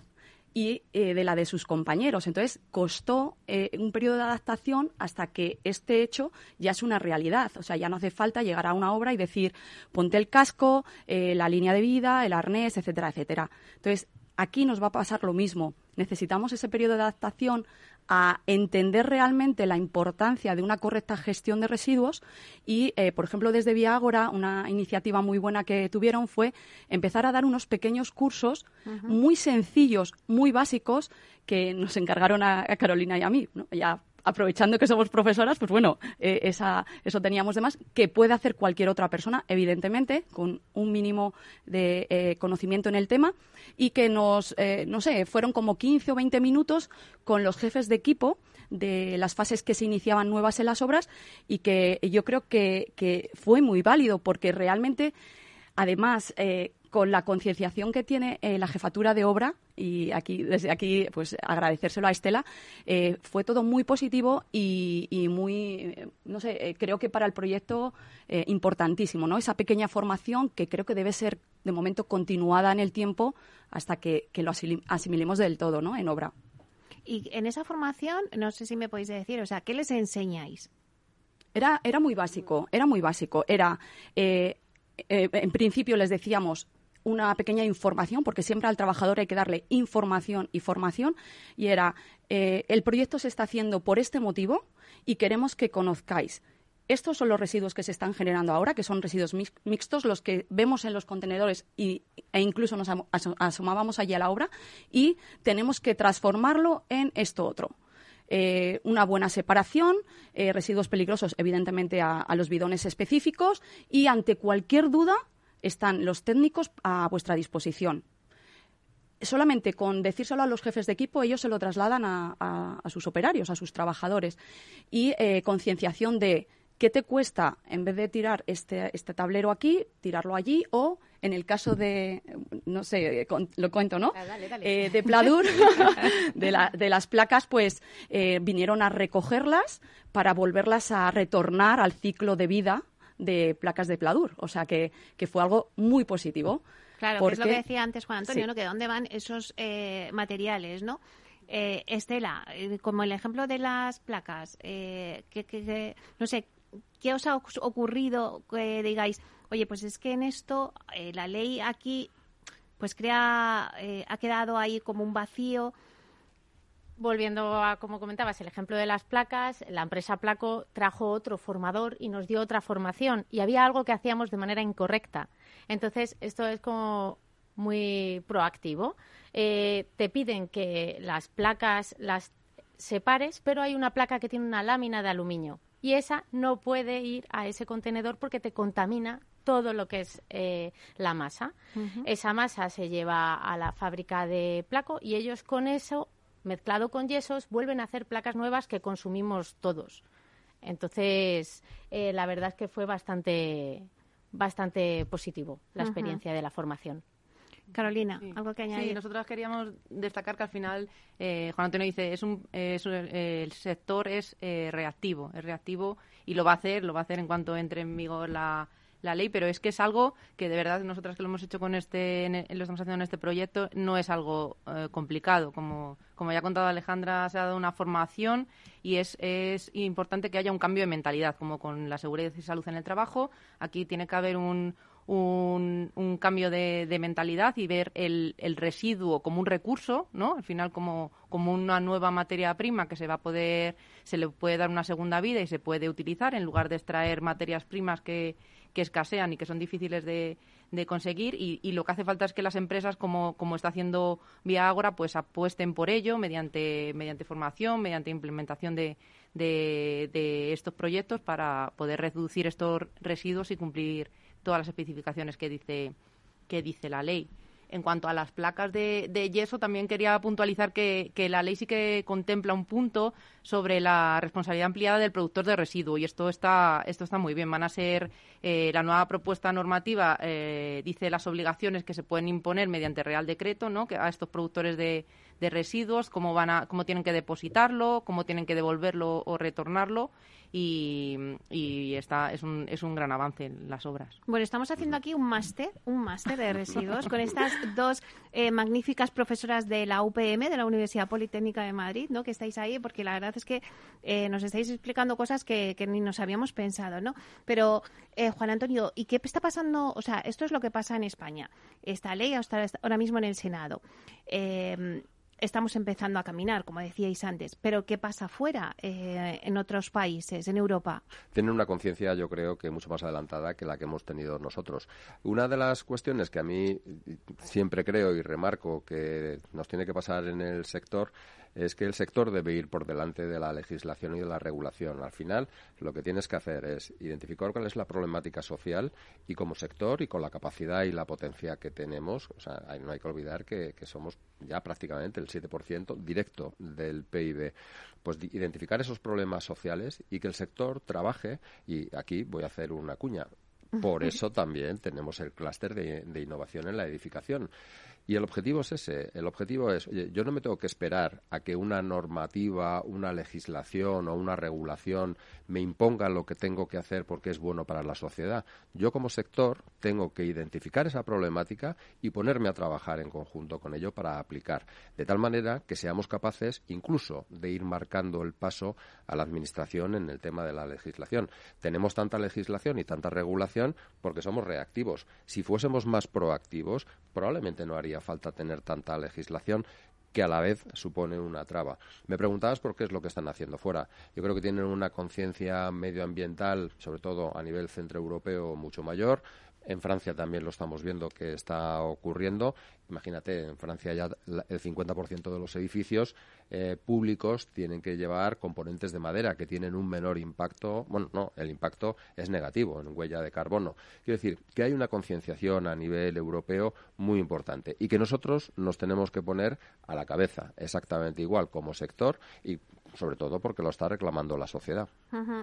y eh, de la de sus compañeros. Entonces, costó eh, un periodo de adaptación hasta que este hecho ya es una realidad. O sea, ya no hace falta llegar a una obra y decir, ponte el casco, eh, la línea de vida, el arnés, etcétera, etcétera. Entonces, aquí nos va a pasar lo mismo. Necesitamos ese periodo de adaptación a entender realmente la importancia de una correcta gestión de residuos y, eh, por ejemplo, desde Viagora, una iniciativa muy buena que tuvieron fue empezar a dar unos pequeños cursos muy sencillos, muy básicos, que nos encargaron a, Carolina y a mí. ¿no? Ya aprovechando que somos profesoras, pues bueno, eh, eso teníamos de más, que puede hacer cualquier otra persona, evidentemente, con un mínimo de eh, conocimiento en el tema, y que nos, eh, no sé, fueron como 15 o 20 minutos con los jefes de equipo de las fases que se iniciaban nuevas en las obras y que yo creo que fue muy válido porque realmente, además, con la concienciación que tiene eh, la jefatura de obra, y aquí desde aquí pues agradecérselo a Estela, eh, fue todo muy positivo y, muy, no sé, eh, creo que para el proyecto importantísimo, ¿no? Esa pequeña formación que creo que debe ser de momento continuada en el tiempo hasta que, lo asimilemos del todo, ¿no? En obra. Y en esa formación, no sé si me podéis decir, o sea, ¿qué les enseñáis? Era, era muy básico, era muy básico. Era, en principio les decíamos, una pequeña información, porque siempre al trabajador hay que darle información y formación, y era, eh, el proyecto se está haciendo por este motivo y queremos que conozcáis. Estos son los residuos que se están generando ahora, que son residuos mixtos, los que vemos en los contenedores e incluso nos asomábamos allí a la obra, y tenemos que transformarlo en esto otro. Eh, una buena separación, eh, residuos peligrosos, evidentemente, a, los bidones específicos, y ante cualquier duda, están los técnicos a vuestra disposición. Solamente con decírselo a los jefes de equipo, ellos se lo trasladan a, sus operarios, a sus trabajadores. Y eh, concienciación de qué te cuesta, en vez de tirar este, este tablero aquí, tirarlo allí o en el caso de, no sé, lo cuento, ¿no? Ah, dale, Eh, de Pladur, de, la- de las placas, pues eh, vinieron a recogerlas para volverlas a retornar al ciclo de vida de placas de Pladur. O sea que, que fue algo muy positivo. Claro, que es lo que decía antes Juan Antonio, Sí. ¿no? Que dónde van esos eh, materiales, ¿no? Eh, Estela, eh, como el ejemplo de las placas, eh, que, que- que- no sé, ¿qué os ha oc- ocurrido que digáis, oye, pues es que en esto eh, la ley aquí pues crea, eh, ha quedado ahí como un vacío? Volviendo a, como comentabas, el ejemplo de las placas, la empresa Placo trajo otro formador y nos dio otra formación y había algo que hacíamos de manera incorrecta. Entonces, esto es como muy proactivo. Eh, te piden que las placas las separes, pero hay una placa que tiene una lámina de aluminio y esa no puede ir a ese contenedor porque te contamina todo lo que es eh, la masa. Esa masa se lleva a la fábrica de placo y ellos con eso, mezclado con yesos, vuelven a hacer placas nuevas que consumimos todos. Entonces, eh, la verdad es que fue bastante, bastante positivo la experiencia de la formación. Carolina, Sí. algo que Sí, añadir. nosotros queríamos destacar que al final, eh, Juan Antonio dice, es un, es un- eh, el sector es eh, reactivo, es reactivo y lo va a hacer, lo va a hacer en cuanto entre en vigor la, la ley, pero es que es algo que de verdad nosotras que lo hemos hecho con este, lo estamos haciendo en este proyecto, no es algo eh, complicado. Como, como ya ha contado Alejandra, se ha dado una formación y es, es importante que haya un cambio de mentalidad, como con la seguridad y salud en el trabajo. Aquí tiene que haber un, un, un cambio de, de mentalidad y ver el, el residuo como un recurso, ¿no? Al final como, como una nueva materia prima que se va a poder, se le puede dar una segunda vida y se puede utilizar en lugar de extraer materias primas que, que escasean y que son difíciles de, conseguir y, y lo que hace falta es que las empresas como, como está haciendo Vía Ágora pues apuesten por ello mediante, mediante formación, mediante implementación de, de, de estos proyectos para poder reducir estos residuos y cumplir todas las especificaciones que dice que dice la ley. En cuanto a las placas de, yeso, también quería puntualizar que, la ley sí que contempla un punto sobre la responsabilidad ampliada del productor de residuo y esto está esto está muy bien. Van a ser eh, la nueva propuesta normativa eh, dice las obligaciones que se pueden imponer mediante real decreto, ¿no? A estos productores de, de residuos, cómo van a cómo tienen que depositarlo, cómo tienen que devolverlo o retornarlo y, está es un es un gran avance en las obras. Bueno, estamos haciendo aquí un máster, un máster de residuos con estas dos eh, magníficas profesoras de la UPM, de la Universidad Politécnica de Madrid, ¿no? Que estáis ahí, porque la verdad es que eh, nos estáis explicando cosas que, ni nos habíamos pensado, ¿no? Pero, eh, Juan Antonio, ¿y qué está pasando? O sea, esto es lo que pasa en España. Esta ley está ahora mismo en el Senado. Estamos empezando a caminar, como decíais antes, pero ¿qué pasa fuera, eh, en otros países, en Europa? tienen una conciencia, yo creo, que mucho más adelantada que la que hemos tenido nosotros. Una de las cuestiones que a mí siempre creo y remarco que nos tiene que pasar en el sector es que el sector debe ir por delante de la legislación y de la regulación. Al final, lo que tienes que hacer es identificar cuál es la problemática social y como sector y con la capacidad y la potencia que tenemos, o sea, hay- no hay que olvidar que, que somos ya prácticamente el 7% directo del PIB, pues identificar esos problemas sociales y que el sector trabaje, y aquí voy a hacer una cuña, por eso también tenemos el clúster de, de innovación en la edificación. Y el objetivo es ese. El objetivo es, oye, yo no me tengo que esperar a que una normativa, una legislación o una regulación me imponga lo que tengo que hacer porque es bueno para la sociedad. Yo como sector tengo que identificar esa problemática y ponerme a trabajar en conjunto con ello para aplicar. De tal manera que seamos capaces incluso de ir marcando el paso a la Administración en el tema de la legislación. Tenemos tanta legislación y tanta regulación porque somos reactivos. Si fuésemos más proactivos, probablemente no haría falta tener tanta legislación que a la vez supone una traba. Me preguntabas por qué es lo que están haciendo fuera. Yo creo que tienen una conciencia medioambiental, sobre todo a nivel centroeuropeo, mucho mayor. En Francia también lo estamos viendo que está ocurriendo. Imagínate, en Francia ya el 50% de los edificios eh, públicos tienen que llevar componentes de madera que tienen un menor impacto. Bueno, no, el impacto es negativo en huella de carbono. Quiero decir que hay una concienciación a nivel europeo muy importante y que nosotros nos tenemos que poner a la cabeza exactamente igual como sector y sobre todo porque lo está reclamando la sociedad.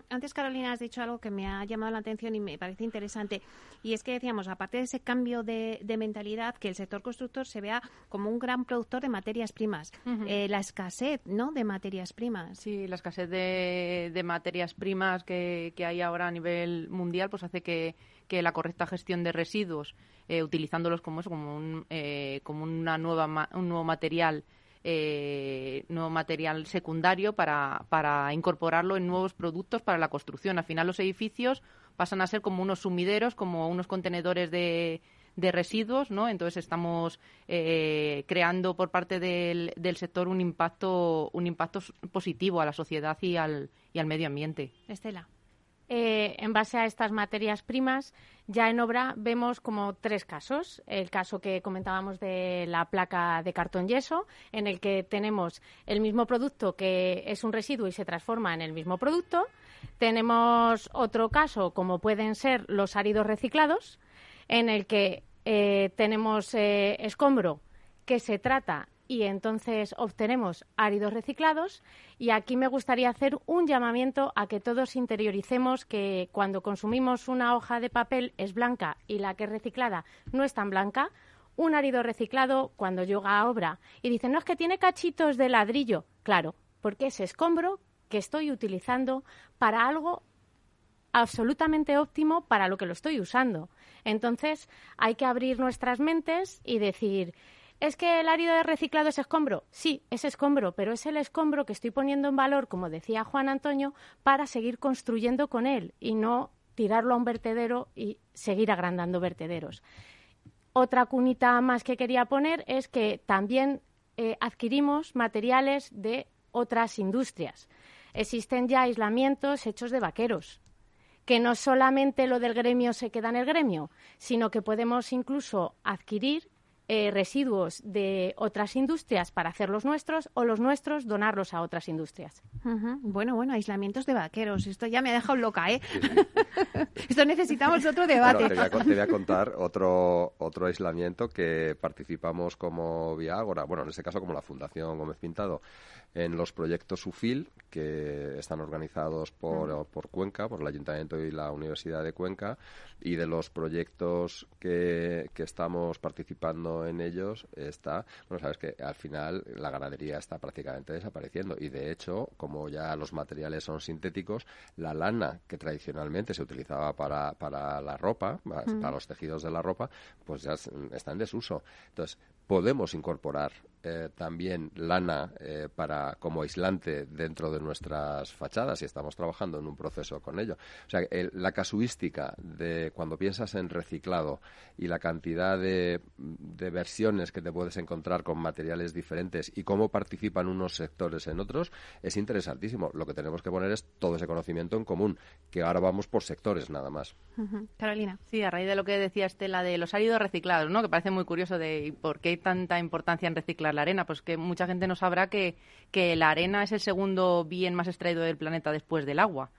Antes, Carolina, has dicho algo que me ha llamado la atención y me parece interesante. Y es que decíamos, aparte de ese cambio de, mentalidad, que el sector constructor se vea como un gran productor de materias primas. Eh, la escasez, ¿no?, de materias primas. Sí, la escasez de, materias primas que, hay ahora a nivel mundial, pues hace que, la correcta gestión de residuos, eh, utilizándolos como eso, como un, eh, como una nueva, un nuevo material eh, nuevo material secundario para, para incorporarlo en nuevos productos para la construcción. Al final los edificios pasan a ser como unos sumideros, como unos contenedores de, de residuos, ¿no? Entonces estamos eh, creando por parte del, del, sector un impacto, un impacto positivo a la sociedad y al, y al medio ambiente. Estela. Eh, en base a estas materias primas, ya en obra vemos como tres casos. El caso que comentábamos de la placa de cartón yeso, en el que tenemos el mismo producto que es un residuo y se transforma en el mismo producto. Tenemos otro caso, como pueden ser los áridos reciclados, en el que eh, tenemos eh, escombro que se trata y entonces obtenemos áridos reciclados. Y aquí me gustaría hacer un llamamiento a que todos interioricemos que cuando consumimos una hoja de papel es blanca y la que es reciclada no es tan blanca. Un árido reciclado, cuando llega a obra y dicen, no es que tiene cachitos de ladrillo. Claro, porque es escombro que estoy utilizando para algo absolutamente óptimo para lo que lo estoy usando. Entonces, hay que abrir nuestras mentes y decir, ¿Es que el árido de reciclado es escombro? Sí, es escombro, pero es el escombro que estoy poniendo en valor, como decía Juan Antonio, para seguir construyendo con él y no tirarlo a un vertedero y seguir agrandando vertederos. Otra cunita más que quería poner es que también eh, adquirimos materiales de otras industrias. Existen ya aislamientos hechos de vaqueros, que no solamente lo del gremio se queda en el gremio, sino que podemos incluso adquirir eh, residuos de otras industrias para hacer los nuestros o los nuestros donarlos a otras industrias. Bueno, bueno, aislamientos de vaqueros. Esto ya me ha dejado loca, ¿eh? Esto necesitamos otro debate. te, voy a, contar otro, otro aislamiento que participamos como Viagora, bueno, en este caso como la Fundación Gómez Pintado, en los proyectos UFIL, que están organizados por, por Cuenca, por el Ayuntamiento y la Universidad de Cuenca, y de los proyectos que, que estamos participando en ellos está, bueno, sabes que al final la ganadería está prácticamente desapareciendo y de hecho, como ya los materiales son sintéticos, la lana que tradicionalmente se utilizaba para, para la ropa, para los tejidos de la ropa, pues ya está en desuso. Entonces, podemos incorporar eh, también lana eh, para como aislante dentro de nuestras fachadas y estamos trabajando en un proceso con ello. O sea, la casuística de cuando piensas en reciclado y la cantidad de, versiones que te puedes encontrar con materiales diferentes y cómo participan unos sectores en otros es interesantísimo. Lo que tenemos que poner es todo ese conocimiento en común, que ahora vamos por sectores nada más. Carolina. Sí, a raíz de lo que decía Estela de los áridos reciclados, ¿no? que parece muy curioso de por qué hay tanta importancia en reciclar la arena? Pues que mucha gente no sabrá que, que la arena es el segundo bien más extraído del planeta después del agua.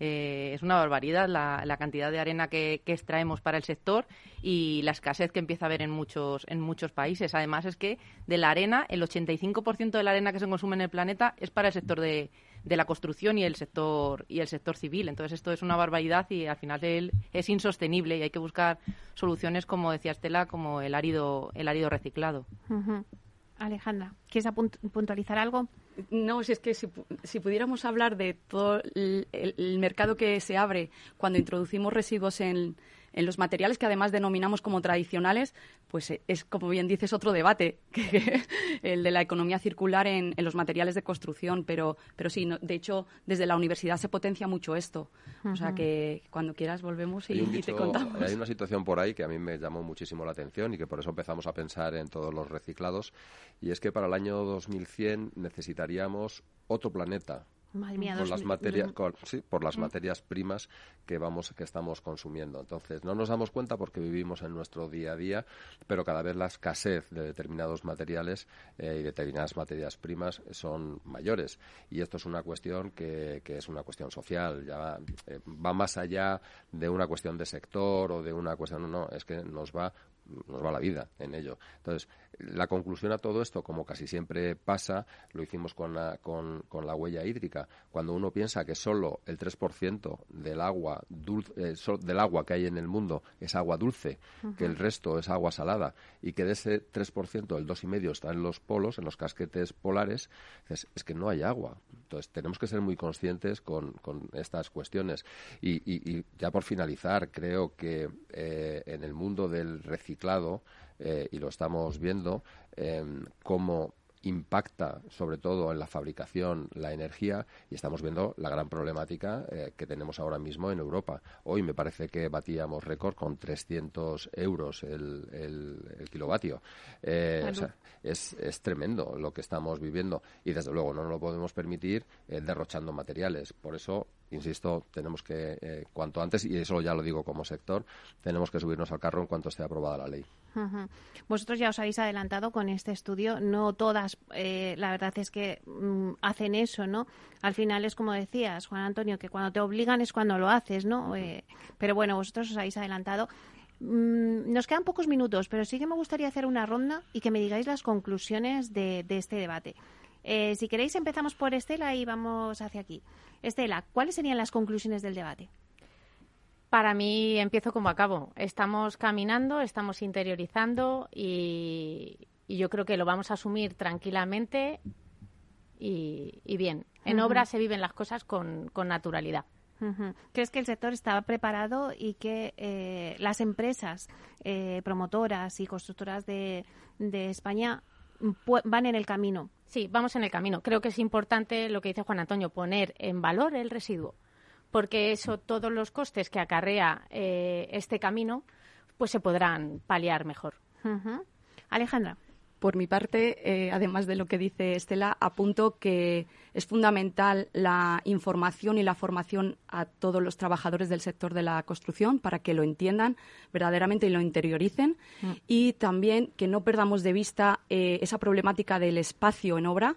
Eh, es una barbaridad la, la cantidad de arena que, extraemos para el sector y la escasez que empieza a haber en muchos, en muchos países. Además, es que de la arena, el 85% de la arena que se consume en el planeta es para el sector de, de la construcción y el sector y el sector civil. Entonces esto es una barbaridad y al final es insostenible y hay que buscar soluciones como decía Estela, como el árido el árido reciclado. Alejandra, ¿quieres puntualizar algo? No, si es que si, pudiéramos hablar de todo el, mercado que se abre cuando introducimos residuos en, en los materiales que además denominamos como tradicionales, pues eh, es, como bien dices, otro debate, que, el de la economía circular en, los materiales de construcción. Pero, pero sí, de hecho, desde la universidad se potencia mucho esto. O sea que cuando quieras volvemos y, te contamos. Hay una situación por ahí que a mí me llamó muchísimo la atención y que por eso empezamos a pensar en todos los reciclados. Y es que para el año 2100 necesitaríamos otro planeta por las materias sí, por las materias primas que vamos que estamos consumiendo. Entonces no nos damos cuenta porque vivimos en nuestro día a día pero cada vez la escasez de determinados materiales eh, y determinadas materias primas son mayores. Y esto es una cuestión que, que es una cuestión social ya eh, va más allá de una cuestión de sector o de una cuestión no es que nos va nos va la vida en ello. Entonces, la conclusión a todo esto, como casi siempre pasa, lo hicimos con la, con, con la huella hídrica. Cuando uno piensa que solo el 3% del agua, dulce, eh, del agua que hay en el mundo es agua dulce, que el resto es agua salada y que de ese 3%, el 2,5% está en los polos, en los casquetes polares, es, es, que no hay agua. Entonces, tenemos que ser muy conscientes con, con estas cuestiones. Y, y, y, ya por finalizar, creo que eh, en el mundo del reciclado, eh, y lo estamos viendo, eh, cómo impacta sobre todo en la fabricación la energía y estamos viendo la gran problemática eh, que tenemos ahora mismo en Europa. Hoy me parece que batíamos récord con 300 euros el, el, kilovatio. Eh, es, es, tremendo lo que estamos viviendo y desde luego no nos lo podemos permitir eh, derrochando materiales. Por eso insisto, tenemos que, eh, cuanto antes, y eso ya lo digo como sector, tenemos que subirnos al carro en cuanto esté aprobada la ley. Vosotros ya os habéis adelantado con este estudio. No todas, eh, la verdad es que mm, hacen eso, ¿no? Al final es como decías, Juan Antonio, que cuando te obligan es cuando lo haces, ¿no? Eh, pero bueno, vosotros os habéis adelantado. Mm, nos quedan pocos minutos, pero sí que me gustaría hacer una ronda y que me digáis las conclusiones de, de este debate. Eh, si queréis, empezamos por Estela y vamos hacia aquí. Estela, ¿cuáles serían las conclusiones del debate? Para mí empiezo como acabo. Estamos caminando, estamos interiorizando y, yo creo que lo vamos a asumir tranquilamente y, bien. En obra se viven las cosas con, naturalidad. ¿Crees que el sector estaba preparado y que eh, las empresas eh, promotoras y constructoras de, de España van en el camino. Sí, vamos en el camino. Creo que es importante lo que dice Juan Antonio, poner en valor el residuo, porque eso, todos los costes que acarrea eh, este camino, pues se podrán paliar mejor. Alejandra. Por mi parte, eh, además de lo que dice Estela, apunto que es fundamental la información y la formación a todos los trabajadores del sector de la construcción para que lo entiendan verdaderamente y lo interioricen. Mm. Y también que no perdamos de vista eh, esa problemática del espacio en obra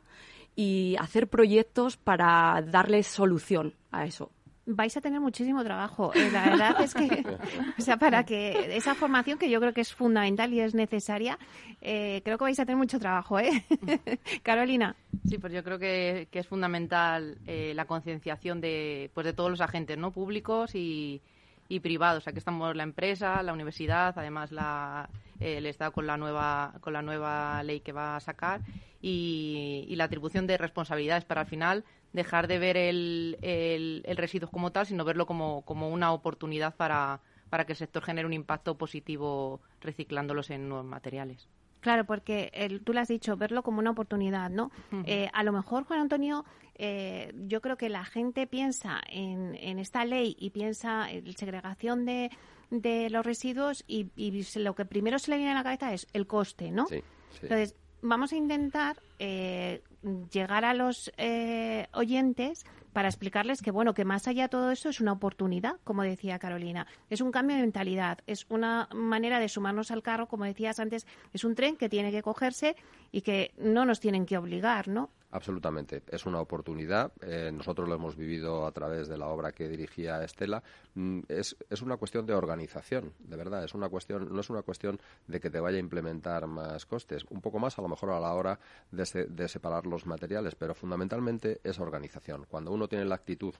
y hacer proyectos para darles solución a eso vais a tener muchísimo trabajo. Eh, la verdad es que, o sea, para que esa formación que yo creo que es fundamental y es necesaria, eh, creo que vais a tener mucho trabajo, ¿eh? Carolina. Sí, pues yo creo que, es fundamental eh, la concienciación de, pues de todos los agentes, ¿no? Públicos y, y privados. Aquí estamos la empresa, la universidad, además la, el Estado con la nueva con la nueva ley que va a sacar y, y la atribución de responsabilidades para al final dejar de ver el, el, residuo como tal, sino verlo como, como una oportunidad para, para que el sector genere un impacto positivo reciclándolos en nuevos materiales. Claro, porque el, tú lo has dicho, verlo como una oportunidad, ¿no? Eh, a lo mejor, Juan Antonio, eh, yo creo que la gente piensa en, en esta ley y piensa en segregación de, de los residuos y, y, lo que primero se le viene a la cabeza es el coste, ¿no? Sí, Entonces, vamos a intentar eh, llegar a los eh, oyentes para explicarles que bueno que más allá de todo eso es una oportunidad como decía Carolina. Es un cambio de mentalidad es una manera de sumarnos al carro como decías antes es un tren que tiene que cogerse y que no nos tienen que obligar no Absolutamente, es una oportunidad. Eh, nosotros lo hemos vivido a través de la obra que dirigía Estela. Mm, es, es, una cuestión de organización, de verdad. Es una cuestión, no es una cuestión de que te vaya a implementar más costes. Un poco más, a lo mejor a la hora de, de separar los materiales, pero fundamentalmente es organización. Cuando uno tiene la actitud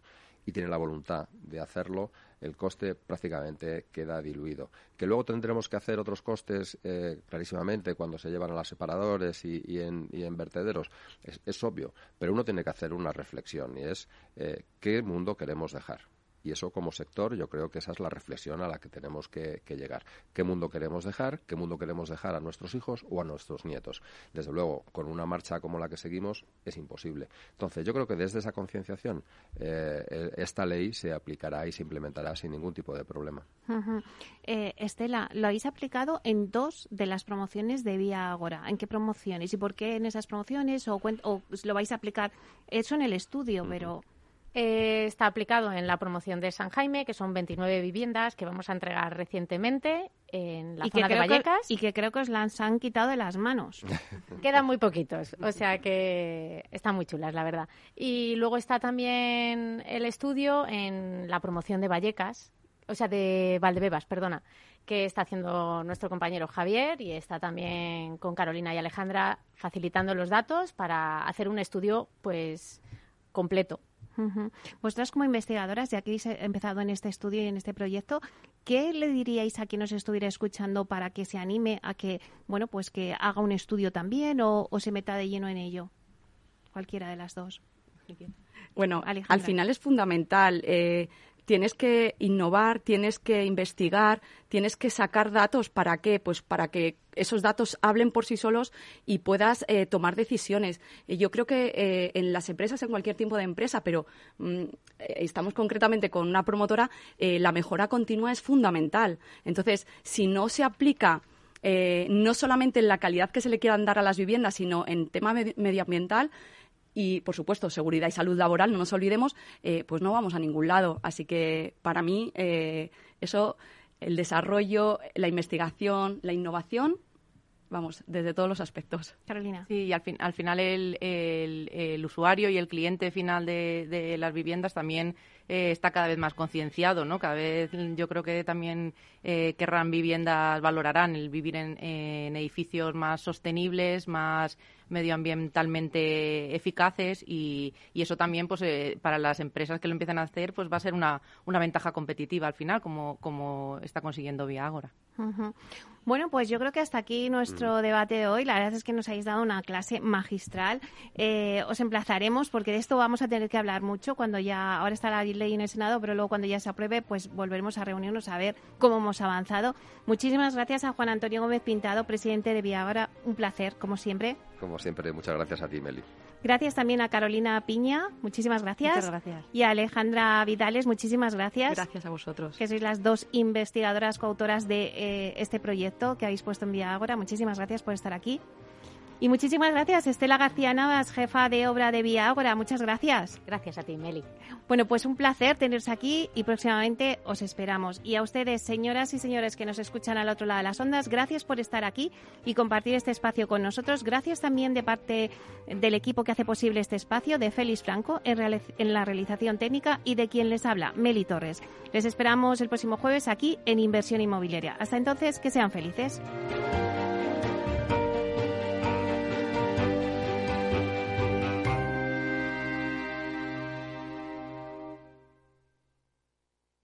y tiene la voluntad de hacerlo, el coste prácticamente queda diluido. Que luego tendremos que hacer otros costes, eh, clarísimamente, cuando se llevan a los separadores y, en, vertederos, es, obvio, pero uno tiene que hacer una reflexión y es eh, qué mundo queremos dejar. Y eso como sector yo creo que esa es la reflexión a la que tenemos que, llegar. ¿Qué mundo queremos dejar? ¿Qué mundo queremos dejar a nuestros hijos o a nuestros nietos? Desde luego, con una marcha como la que seguimos es imposible. Entonces yo creo que desde esa concienciación eh, esta ley se aplicará y se implementará sin ningún tipo de problema. Eh, Estela, lo habéis aplicado en dos de las promociones de Vía Agora. ¿En qué promociones y por qué en esas promociones o, lo vais a aplicar? Eso en el estudio, pero... Eh, está aplicado en la promoción de San Jaime, que son 29 viviendas que vamos a entregar recientemente en la zona de Vallecas. y que creo que os las han quitado de las manos. Quedan muy poquitos, o sea que están muy chulas, la verdad. Y luego está también el estudio en la promoción de Vallecas, o sea, de Valdebebas, perdona, que está haciendo nuestro compañero Javier y está también con Carolina y Alejandra facilitando los datos para hacer un estudio, pues, completo. Vosotras como investigadoras, ya que habéis empezado en este estudio y en este proyecto, ¿qué le diríais a quien nos estuviera escuchando para que se anime a que, bueno, pues que haga un estudio también o, se meta de lleno en ello? Cualquiera de las dos. Bueno, al final es fundamental. Eh, tienes que innovar, tienes que investigar, tienes que sacar datos. ¿Para qué? Pues para que esos datos hablen por sí solos y puedas eh, tomar decisiones. yo creo que eh, en las empresas, en cualquier tipo de empresa, pero mm, estamos concretamente con una promotora, la mejora continua es fundamental. Entonces, si no se aplica no solamente en la calidad que se le quieran dar a las viviendas, sino en tema medioambiental, y, por supuesto, seguridad y salud laboral, no nos olvidemos, eh, pues no vamos a ningún lado. Así que, para mí, eh, eso, el desarrollo, la investigación, la innovación, vamos, desde todos los aspectos. Carolina. Sí, y al, fin, al final el, el, usuario y el cliente final de, de las viviendas también eh, está cada vez más concienciado, ¿no? Cada vez yo creo que también eh, querrán viviendas, valorarán el vivir en, edificios más sostenibles, más medioambientalmente eficaces y, eso también pues eh, para las empresas que lo empiezan a hacer pues va a ser una, una ventaja competitiva al final como, como está consiguiendo Viagora. Bueno, pues yo creo que hasta aquí nuestro mm. debate de hoy. La verdad es que nos habéis dado una clase magistral. os emplazaremos porque de esto vamos a tener que hablar mucho cuando ya ahora está la ley en el Senado, pero luego cuando ya se apruebe, pues volveremos a reunirnos a ver cómo hemos avanzado. Muchísimas gracias a Juan Antonio Gómez Pintado, presidente de Viagora. Un placer, como siempre. Como siempre, muchas gracias a ti, Meli. Gracias también a Carolina Piña, muchísimas gracias. Muchas gracias. Y a Alejandra Vidales, muchísimas gracias. Gracias a vosotros. Que sois las dos investigadoras coautoras de eh, este proyecto que habéis puesto en Vía Muchísimas gracias por estar aquí. Y muchísimas gracias, Estela García Navas, jefa de obra de Vía Ágora. Muchas gracias. Gracias a ti, Meli. Bueno, pues un placer teneros aquí y próximamente os esperamos. Y a ustedes, señoras y señores que nos escuchan al otro lado de las ondas, gracias por estar aquí y compartir este espacio con nosotros. Gracias también de parte del equipo que hace posible este espacio, de Félix Franco en, la realización técnica y de quien les habla, Meli Torres. Les esperamos el próximo jueves aquí en Inversión Inmobiliaria. Hasta entonces, que sean felices.